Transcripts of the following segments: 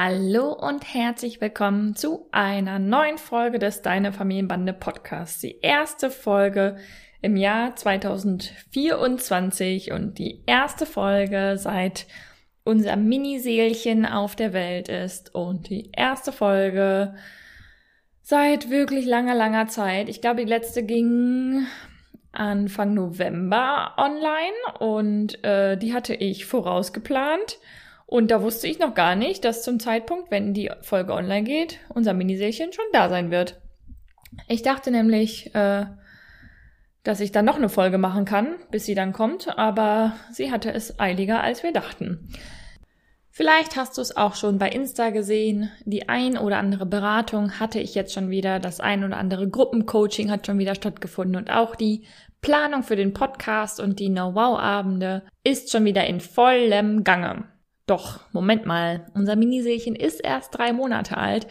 Hallo und herzlich willkommen zu einer neuen Folge des Deine Familienbande Podcasts. Die erste Folge im Jahr 2024 und die erste Folge seit unser Miniseelchen auf der Welt ist und die erste Folge seit wirklich langer, langer Zeit. Ich glaube, die letzte ging Anfang November online und äh, die hatte ich vorausgeplant. Und da wusste ich noch gar nicht, dass zum Zeitpunkt, wenn die Folge online geht, unser Miniserchen schon da sein wird. Ich dachte nämlich, äh, dass ich dann noch eine Folge machen kann, bis sie dann kommt, aber sie hatte es eiliger, als wir dachten. Vielleicht hast du es auch schon bei Insta gesehen. Die ein oder andere Beratung hatte ich jetzt schon wieder. Das ein oder andere Gruppencoaching hat schon wieder stattgefunden. Und auch die Planung für den Podcast und die Know-how-Abende ist schon wieder in vollem Gange. Doch, Moment mal, unser Miniseelchen ist erst drei Monate alt.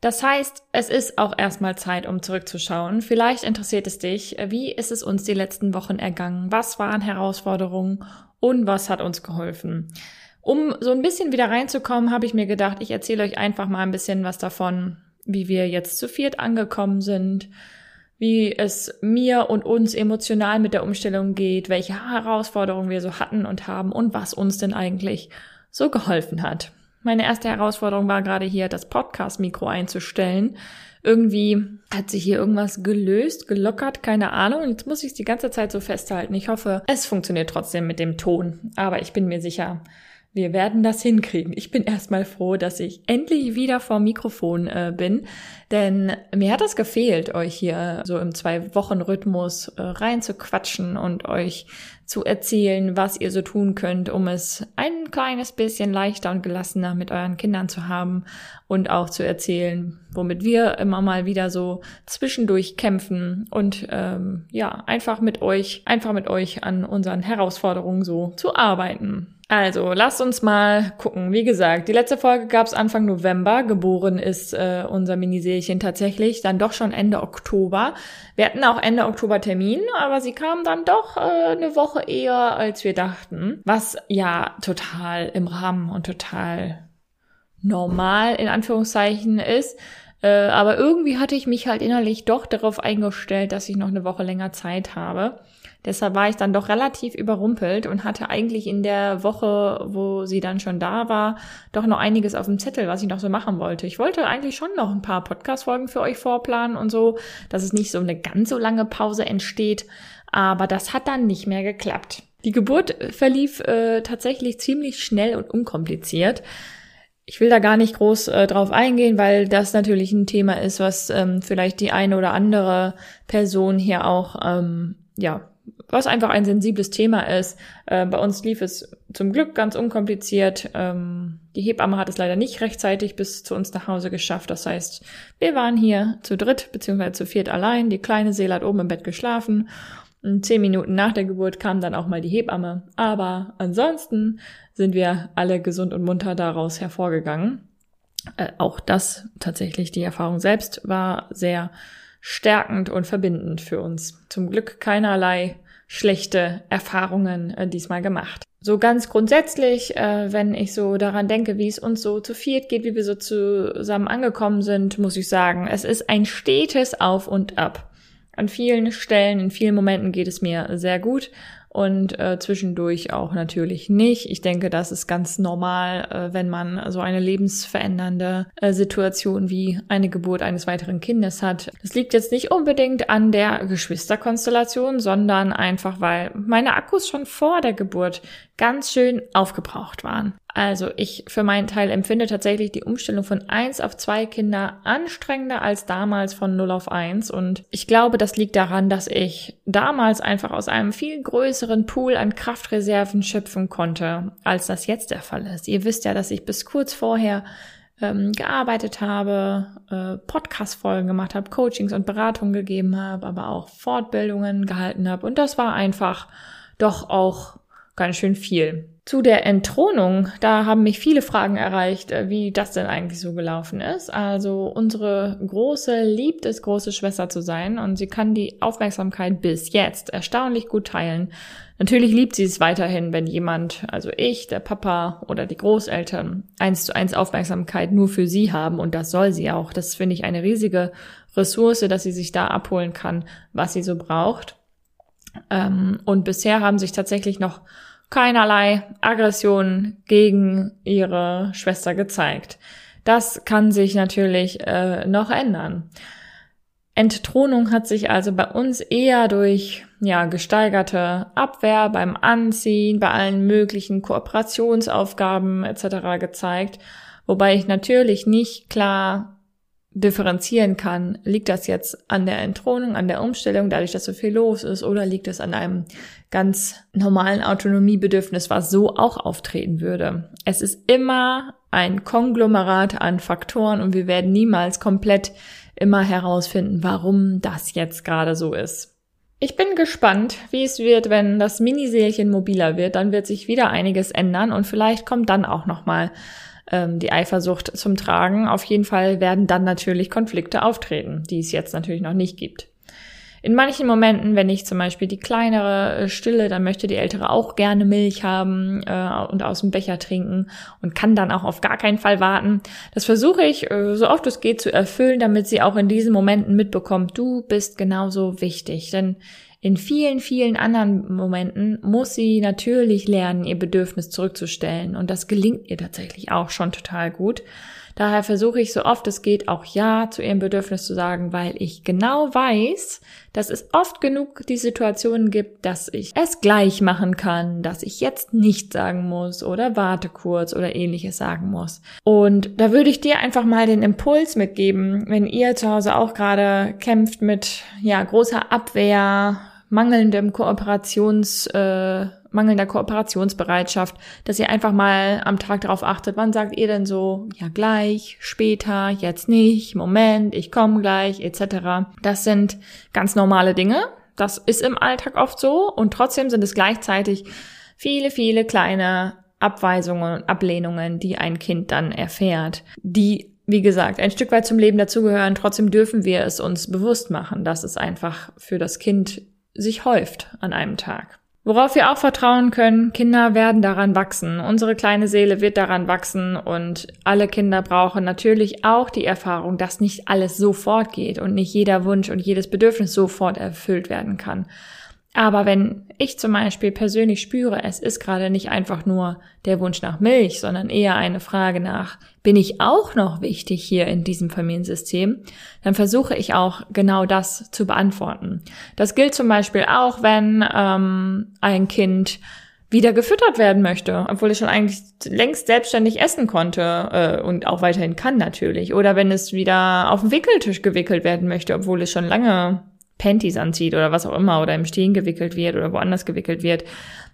Das heißt, es ist auch erstmal Zeit, um zurückzuschauen. Vielleicht interessiert es dich, wie ist es uns die letzten Wochen ergangen? Was waren Herausforderungen und was hat uns geholfen? Um so ein bisschen wieder reinzukommen, habe ich mir gedacht, ich erzähle euch einfach mal ein bisschen was davon, wie wir jetzt zu viert angekommen sind, wie es mir und uns emotional mit der Umstellung geht, welche Herausforderungen wir so hatten und haben und was uns denn eigentlich so geholfen hat. Meine erste Herausforderung war gerade hier, das Podcast-Mikro einzustellen. Irgendwie hat sich hier irgendwas gelöst, gelockert, keine Ahnung. Jetzt muss ich es die ganze Zeit so festhalten. Ich hoffe, es funktioniert trotzdem mit dem Ton. Aber ich bin mir sicher, wir werden das hinkriegen. Ich bin erstmal froh, dass ich endlich wieder vor Mikrofon äh, bin, denn mir hat es gefehlt, euch hier so im Zwei-Wochen-Rhythmus äh, rein zu quatschen und euch zu erzählen, was ihr so tun könnt, um es ein kleines bisschen leichter und gelassener mit euren Kindern zu haben und auch zu erzählen, womit wir immer mal wieder so zwischendurch kämpfen und ähm, ja, einfach mit euch, einfach mit euch an unseren Herausforderungen so zu arbeiten. Also, lasst uns mal gucken. Wie gesagt, die letzte Folge gab es Anfang November. Geboren ist äh, unser Miniserchen tatsächlich dann doch schon Ende Oktober. Wir hatten auch Ende Oktober Termin, aber sie kam dann doch äh, eine Woche eher, als wir dachten. Was ja total im Rahmen und total normal in Anführungszeichen ist. Äh, aber irgendwie hatte ich mich halt innerlich doch darauf eingestellt, dass ich noch eine Woche länger Zeit habe. Deshalb war ich dann doch relativ überrumpelt und hatte eigentlich in der Woche, wo sie dann schon da war, doch noch einiges auf dem Zettel, was ich noch so machen wollte. Ich wollte eigentlich schon noch ein paar Podcast-Folgen für euch vorplanen und so, dass es nicht so eine ganz so lange Pause entsteht. Aber das hat dann nicht mehr geklappt. Die Geburt verlief äh, tatsächlich ziemlich schnell und unkompliziert. Ich will da gar nicht groß äh, drauf eingehen, weil das natürlich ein Thema ist, was ähm, vielleicht die eine oder andere Person hier auch ähm, ja was einfach ein sensibles Thema ist. Äh, bei uns lief es zum Glück ganz unkompliziert. Ähm, die Hebamme hat es leider nicht rechtzeitig bis zu uns nach Hause geschafft. Das heißt, wir waren hier zu dritt beziehungsweise zu viert allein. Die kleine Seele hat oben im Bett geschlafen. Und zehn Minuten nach der Geburt kam dann auch mal die Hebamme. Aber ansonsten sind wir alle gesund und munter daraus hervorgegangen. Äh, auch das tatsächlich, die Erfahrung selbst war sehr stärkend und verbindend für uns. Zum Glück keinerlei schlechte Erfahrungen äh, diesmal gemacht. So ganz grundsätzlich, äh, wenn ich so daran denke, wie es uns so zu viert geht, wie wir so zusammen angekommen sind, muss ich sagen, es ist ein stetes Auf und Ab. An vielen Stellen, in vielen Momenten geht es mir sehr gut und äh, zwischendurch auch natürlich nicht. Ich denke, das ist ganz normal, äh, wenn man so eine lebensverändernde äh, Situation wie eine Geburt eines weiteren Kindes hat. Das liegt jetzt nicht unbedingt an der Geschwisterkonstellation, sondern einfach, weil meine Akkus schon vor der Geburt ganz schön aufgebraucht waren. Also ich für meinen Teil empfinde tatsächlich die Umstellung von eins auf zwei Kinder anstrengender als damals von 0 auf eins. Und ich glaube, das liegt daran, dass ich damals einfach aus einem viel größeren Pool an Kraftreserven schöpfen konnte, als das jetzt der Fall ist. Ihr wisst ja, dass ich bis kurz vorher ähm, gearbeitet habe, äh, Podcast-Folgen gemacht habe, Coachings und Beratungen gegeben habe, aber auch Fortbildungen gehalten habe. Und das war einfach doch auch ganz schön viel. Zu der Entthronung, da haben mich viele Fragen erreicht, äh, wie das denn eigentlich so gelaufen ist. Also unsere Große liebt es, große Schwester zu sein und sie kann die Aufmerksamkeit bis jetzt erstaunlich gut teilen. Natürlich liebt sie es weiterhin, wenn jemand, also ich, der Papa oder die Großeltern, eins zu eins Aufmerksamkeit nur für sie haben und das soll sie auch. Das finde ich eine riesige Ressource, dass sie sich da abholen kann, was sie so braucht. Ähm, und bisher haben sich tatsächlich noch keinerlei Aggression gegen ihre Schwester gezeigt. Das kann sich natürlich äh, noch ändern. Entthronung hat sich also bei uns eher durch ja gesteigerte Abwehr beim Anziehen, bei allen möglichen Kooperationsaufgaben etc. gezeigt, wobei ich natürlich nicht klar differenzieren kann, liegt das jetzt an der Entthronung, an der Umstellung, dadurch, dass so viel los ist, oder liegt es an einem ganz normalen Autonomiebedürfnis, was so auch auftreten würde. Es ist immer ein Konglomerat an Faktoren und wir werden niemals komplett immer herausfinden, warum das jetzt gerade so ist. Ich bin gespannt, wie es wird, wenn das Miniseelchen mobiler wird. Dann wird sich wieder einiges ändern und vielleicht kommt dann auch noch mal ähm, die Eifersucht zum Tragen. Auf jeden Fall werden dann natürlich Konflikte auftreten, die es jetzt natürlich noch nicht gibt. In manchen Momenten, wenn ich zum Beispiel die kleinere äh, stille, dann möchte die ältere auch gerne Milch haben äh, und aus dem Becher trinken und kann dann auch auf gar keinen Fall warten. Das versuche ich äh, so oft es geht zu erfüllen, damit sie auch in diesen Momenten mitbekommt, du bist genauso wichtig. Denn in vielen, vielen anderen Momenten muss sie natürlich lernen, ihr Bedürfnis zurückzustellen. Und das gelingt ihr tatsächlich auch schon total gut. Daher versuche ich so oft es geht auch Ja zu ihrem Bedürfnis zu sagen, weil ich genau weiß, dass es oft genug die Situationen gibt, dass ich es gleich machen kann, dass ich jetzt nicht sagen muss oder warte kurz oder ähnliches sagen muss. Und da würde ich dir einfach mal den Impuls mitgeben, wenn ihr zu Hause auch gerade kämpft mit ja großer Abwehr, mangelndem Kooperations, äh, mangelnder Kooperationsbereitschaft, dass ihr einfach mal am Tag darauf achtet, wann sagt ihr denn so, ja gleich, später, jetzt nicht, Moment, ich komme gleich, etc. Das sind ganz normale Dinge. Das ist im Alltag oft so und trotzdem sind es gleichzeitig viele, viele kleine Abweisungen und Ablehnungen, die ein Kind dann erfährt, die wie gesagt, ein Stück weit zum Leben dazugehören. Trotzdem dürfen wir es uns bewusst machen, dass es einfach für das Kind sich häuft an einem Tag. Worauf wir auch vertrauen können, Kinder werden daran wachsen. Unsere kleine Seele wird daran wachsen und alle Kinder brauchen natürlich auch die Erfahrung, dass nicht alles sofort geht und nicht jeder Wunsch und jedes Bedürfnis sofort erfüllt werden kann. Aber wenn ich zum Beispiel persönlich spüre, es ist gerade nicht einfach nur der Wunsch nach Milch, sondern eher eine Frage nach, bin ich auch noch wichtig hier in diesem Familiensystem, dann versuche ich auch genau das zu beantworten. Das gilt zum Beispiel auch, wenn ähm, ein Kind wieder gefüttert werden möchte, obwohl es schon eigentlich längst selbstständig essen konnte äh, und auch weiterhin kann natürlich. Oder wenn es wieder auf den Wickeltisch gewickelt werden möchte, obwohl es schon lange Panties anzieht oder was auch immer oder im Stehen gewickelt wird oder woanders gewickelt wird,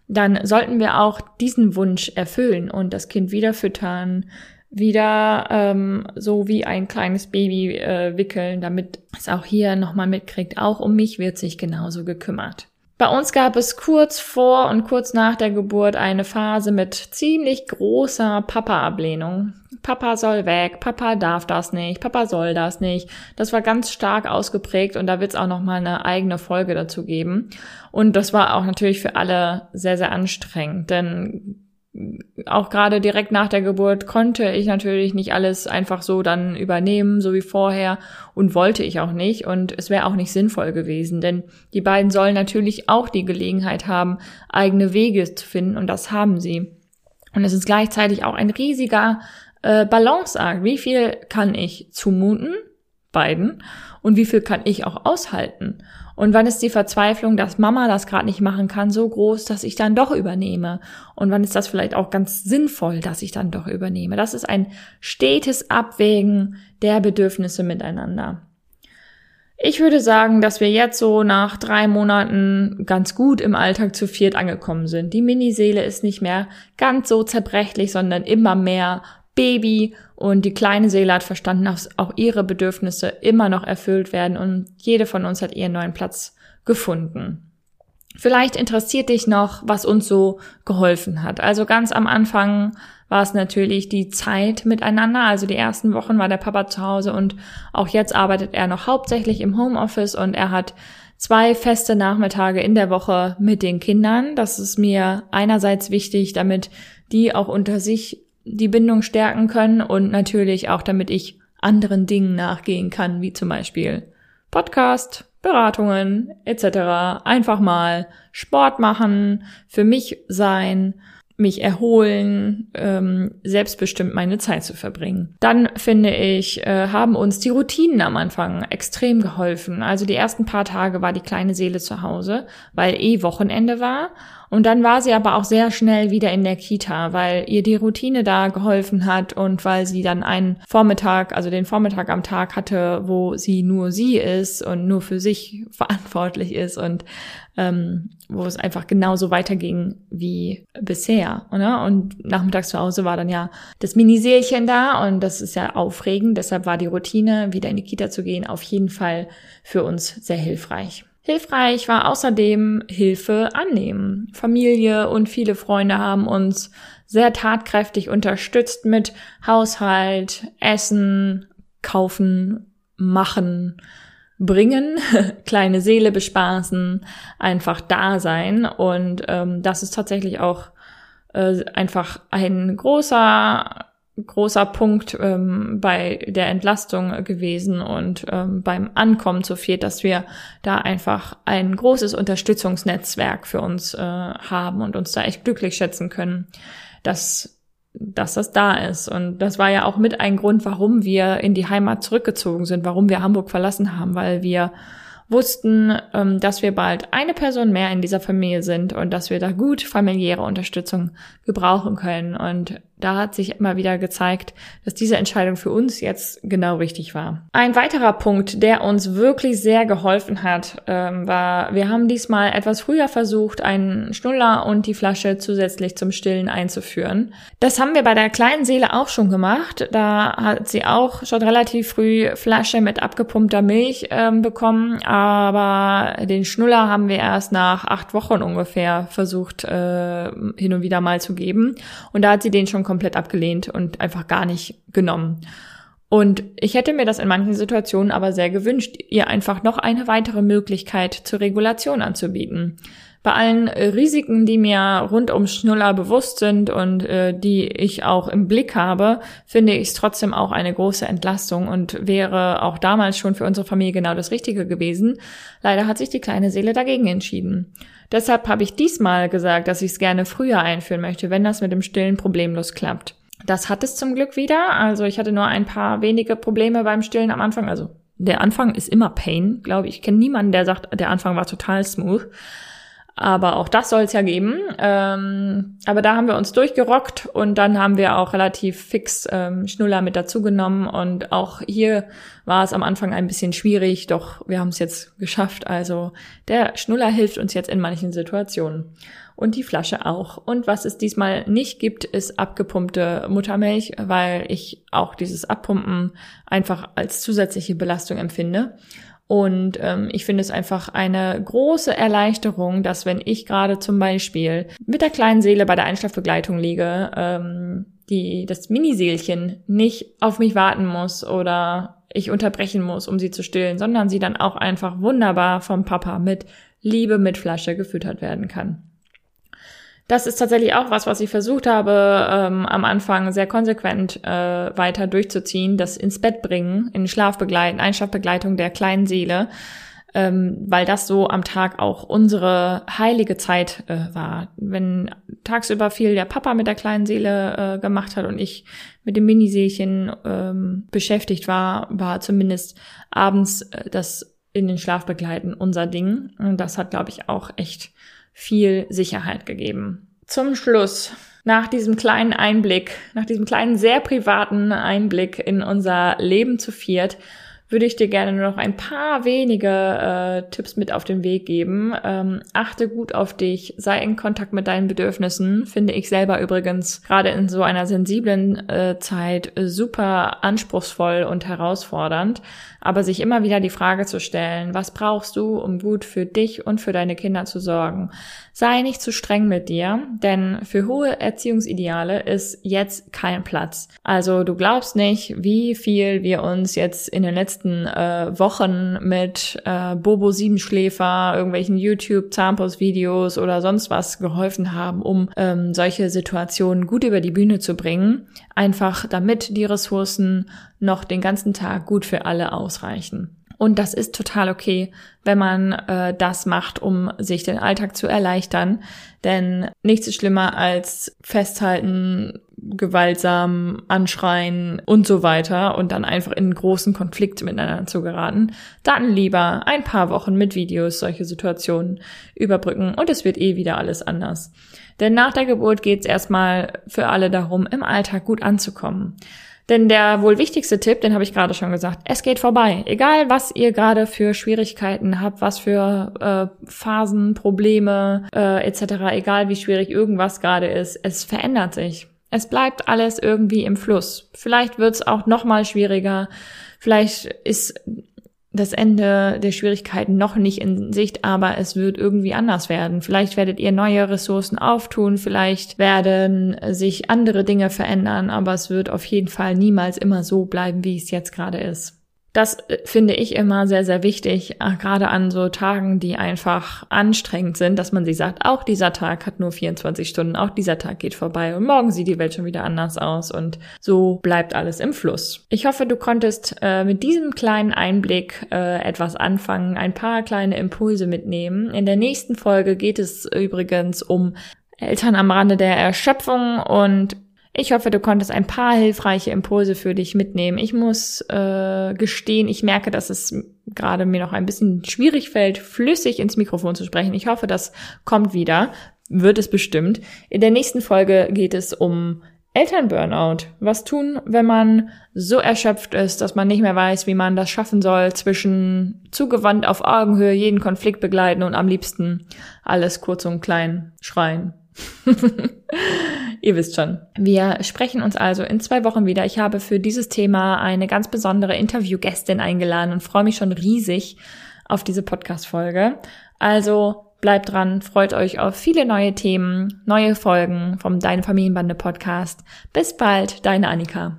dann sollten wir auch diesen Wunsch erfüllen und das Kind wieder füttern, wieder ähm, so wie ein kleines Baby äh, wickeln, damit es auch hier nochmal mitkriegt, auch um mich wird sich genauso gekümmert. Bei uns gab es kurz vor und kurz nach der Geburt eine Phase mit ziemlich großer Papa-Ablehnung. Papa soll weg, Papa darf das nicht, Papa soll das nicht. Das war ganz stark ausgeprägt und da wird es auch noch mal eine eigene Folge dazu geben. Und das war auch natürlich für alle sehr sehr anstrengend, denn auch gerade direkt nach der Geburt konnte ich natürlich nicht alles einfach so dann übernehmen, so wie vorher und wollte ich auch nicht und es wäre auch nicht sinnvoll gewesen, denn die beiden sollen natürlich auch die Gelegenheit haben, eigene Wege zu finden und das haben sie. Und es ist gleichzeitig auch ein riesiger äh, Balanceakt. Wie viel kann ich zumuten, beiden, und wie viel kann ich auch aushalten? Und wann ist die Verzweiflung, dass Mama das gerade nicht machen kann, so groß, dass ich dann doch übernehme? Und wann ist das vielleicht auch ganz sinnvoll, dass ich dann doch übernehme? Das ist ein stetes Abwägen der Bedürfnisse miteinander. Ich würde sagen, dass wir jetzt so nach drei Monaten ganz gut im Alltag zu viert angekommen sind. Die Miniseele ist nicht mehr ganz so zerbrechlich, sondern immer mehr Baby und die kleine Seele hat verstanden, dass auch ihre Bedürfnisse immer noch erfüllt werden und jede von uns hat ihren neuen Platz gefunden. Vielleicht interessiert dich noch, was uns so geholfen hat. Also ganz am Anfang war es natürlich die Zeit miteinander. Also die ersten Wochen war der Papa zu Hause und auch jetzt arbeitet er noch hauptsächlich im Homeoffice und er hat zwei feste Nachmittage in der Woche mit den Kindern. Das ist mir einerseits wichtig, damit die auch unter sich die Bindung stärken können und natürlich auch damit ich anderen Dingen nachgehen kann, wie zum Beispiel Podcast, Beratungen etc. Einfach mal Sport machen, für mich sein, mich erholen, ähm, selbstbestimmt meine Zeit zu verbringen. Dann finde ich, äh, haben uns die Routinen am Anfang extrem geholfen. Also die ersten paar Tage war die kleine Seele zu Hause, weil eh Wochenende war und dann war sie aber auch sehr schnell wieder in der Kita, weil ihr die Routine da geholfen hat und weil sie dann einen Vormittag, also den Vormittag am Tag hatte, wo sie nur sie ist und nur für sich verantwortlich ist und ähm, wo es einfach genauso weiterging wie bisher. Oder? Und nachmittags zu Hause war dann ja das Miniseelchen da und das ist ja aufregend. Deshalb war die Routine, wieder in die Kita zu gehen, auf jeden Fall für uns sehr hilfreich. Hilfreich war außerdem Hilfe annehmen. Familie und viele Freunde haben uns sehr tatkräftig unterstützt mit Haushalt, Essen, Kaufen, Machen, Bringen, kleine Seele bespaßen, einfach da sein. Und ähm, das ist tatsächlich auch äh, einfach ein großer großer Punkt ähm, bei der Entlastung gewesen und ähm, beim Ankommen zu viert, dass wir da einfach ein großes Unterstützungsnetzwerk für uns äh, haben und uns da echt glücklich schätzen können, dass dass das da ist. Und das war ja auch mit ein Grund, warum wir in die Heimat zurückgezogen sind, warum wir Hamburg verlassen haben, weil wir wussten, ähm, dass wir bald eine Person mehr in dieser Familie sind und dass wir da gut familiäre Unterstützung gebrauchen können. Und da hat sich immer wieder gezeigt, dass diese Entscheidung für uns jetzt genau richtig war. Ein weiterer Punkt, der uns wirklich sehr geholfen hat, ähm, war, wir haben diesmal etwas früher versucht, einen Schnuller und die Flasche zusätzlich zum Stillen einzuführen. Das haben wir bei der kleinen Seele auch schon gemacht. Da hat sie auch schon relativ früh Flasche mit abgepumpter Milch ähm, bekommen, aber den Schnuller haben wir erst nach acht Wochen ungefähr versucht, äh, hin und wieder mal zu geben. Und da hat sie den schon komplett abgelehnt und einfach gar nicht genommen. Und ich hätte mir das in manchen Situationen aber sehr gewünscht, ihr einfach noch eine weitere Möglichkeit zur Regulation anzubieten. Bei allen Risiken, die mir rund um Schnuller bewusst sind und äh, die ich auch im Blick habe, finde ich es trotzdem auch eine große Entlastung und wäre auch damals schon für unsere Familie genau das Richtige gewesen. Leider hat sich die kleine Seele dagegen entschieden. Deshalb habe ich diesmal gesagt, dass ich es gerne früher einführen möchte, wenn das mit dem Stillen problemlos klappt. Das hat es zum Glück wieder. Also ich hatte nur ein paar wenige Probleme beim Stillen am Anfang. Also der Anfang ist immer Pain, glaube ich. Ich kenne niemanden, der sagt, der Anfang war total smooth. Aber auch das soll es ja geben. Ähm, aber da haben wir uns durchgerockt und dann haben wir auch relativ fix ähm, Schnuller mit dazugenommen. Und auch hier war es am Anfang ein bisschen schwierig, doch wir haben es jetzt geschafft. Also der Schnuller hilft uns jetzt in manchen Situationen. Und die Flasche auch. Und was es diesmal nicht gibt, ist abgepumpte Muttermilch, weil ich auch dieses Abpumpen einfach als zusätzliche Belastung empfinde. Und ähm, ich finde es einfach eine große Erleichterung, dass wenn ich gerade zum Beispiel mit der kleinen Seele bei der Einschlafbegleitung liege, ähm, die das Miniseelchen nicht auf mich warten muss oder ich unterbrechen muss, um sie zu stillen, sondern sie dann auch einfach wunderbar vom Papa mit Liebe mit Flasche gefüttert werden kann. Das ist tatsächlich auch was, was ich versucht habe, ähm, am Anfang sehr konsequent äh, weiter durchzuziehen, das ins Bett bringen, in Schlafbegleiten, Einschlafbegleitung der kleinen Seele, ähm, weil das so am Tag auch unsere heilige Zeit äh, war. Wenn tagsüber viel der Papa mit der kleinen Seele äh, gemacht hat und ich mit dem Miniseelchen ähm, beschäftigt war, war zumindest abends äh, das in den Schlaf begleiten unser Ding. Und das hat, glaube ich, auch echt viel Sicherheit gegeben. Zum Schluss, nach diesem kleinen Einblick, nach diesem kleinen, sehr privaten Einblick in unser Leben zu viert, würde ich dir gerne nur noch ein paar wenige äh, Tipps mit auf den Weg geben. Ähm, achte gut auf dich, sei in Kontakt mit deinen Bedürfnissen. Finde ich selber übrigens gerade in so einer sensiblen äh, Zeit super anspruchsvoll und herausfordernd. Aber sich immer wieder die Frage zu stellen, was brauchst du, um gut für dich und für deine Kinder zu sorgen? Sei nicht zu streng mit dir, denn für hohe Erziehungsideale ist jetzt kein Platz. Also du glaubst nicht, wie viel wir uns jetzt in den letzten äh, Wochen mit äh, Bobo Siebenschläfer, irgendwelchen YouTube Zahnpostvideos oder sonst was geholfen haben, um ähm, solche Situationen gut über die Bühne zu bringen. Einfach damit die Ressourcen noch den ganzen Tag gut für alle ausreichen. Und das ist total okay, wenn man äh, das macht, um sich den Alltag zu erleichtern. Denn nichts ist schlimmer als festhalten, gewaltsam anschreien und so weiter und dann einfach in großen Konflikt miteinander zu geraten. Dann lieber ein paar Wochen mit Videos solche Situationen überbrücken und es wird eh wieder alles anders. Denn nach der Geburt geht es erstmal für alle darum, im Alltag gut anzukommen. Denn der wohl wichtigste Tipp, den habe ich gerade schon gesagt, es geht vorbei. Egal, was ihr gerade für Schwierigkeiten habt, was für äh, Phasen, Probleme äh, etc., egal wie schwierig irgendwas gerade ist, es verändert sich. Es bleibt alles irgendwie im Fluss. Vielleicht wird es auch noch mal schwieriger. Vielleicht ist das Ende der Schwierigkeiten noch nicht in Sicht, aber es wird irgendwie anders werden. Vielleicht werdet ihr neue Ressourcen auftun, vielleicht werden sich andere Dinge verändern, aber es wird auf jeden Fall niemals immer so bleiben, wie es jetzt gerade ist. Das äh, finde ich immer sehr, sehr wichtig, äh, gerade an so Tagen, die einfach anstrengend sind, dass man sich sagt, auch dieser Tag hat nur 24 Stunden, auch dieser Tag geht vorbei und morgen sieht die Welt schon wieder anders aus und so bleibt alles im Fluss. Ich hoffe, du konntest äh, mit diesem kleinen Einblick äh, etwas anfangen, ein paar kleine Impulse mitnehmen. In der nächsten Folge geht es übrigens um Eltern am Rande der Erschöpfung und ich hoffe, du konntest ein paar hilfreiche Impulse für dich mitnehmen. Ich muss äh, gestehen, ich merke, dass es gerade mir noch ein bisschen schwierig fällt, flüssig ins Mikrofon zu sprechen. Ich hoffe, das kommt wieder. Wird es bestimmt. In der nächsten Folge geht es um Elternburnout. Was tun, wenn man so erschöpft ist, dass man nicht mehr weiß, wie man das schaffen soll, zwischen zugewandt auf Augenhöhe jeden Konflikt begleiten und am liebsten alles kurz und klein schreien. Ihr wisst schon. Wir sprechen uns also in zwei Wochen wieder. Ich habe für dieses Thema eine ganz besondere Interviewgästin eingeladen und freue mich schon riesig auf diese Podcast-Folge. Also bleibt dran, freut euch auf viele neue Themen, neue Folgen vom Deine Familienbande Podcast. Bis bald, deine Annika.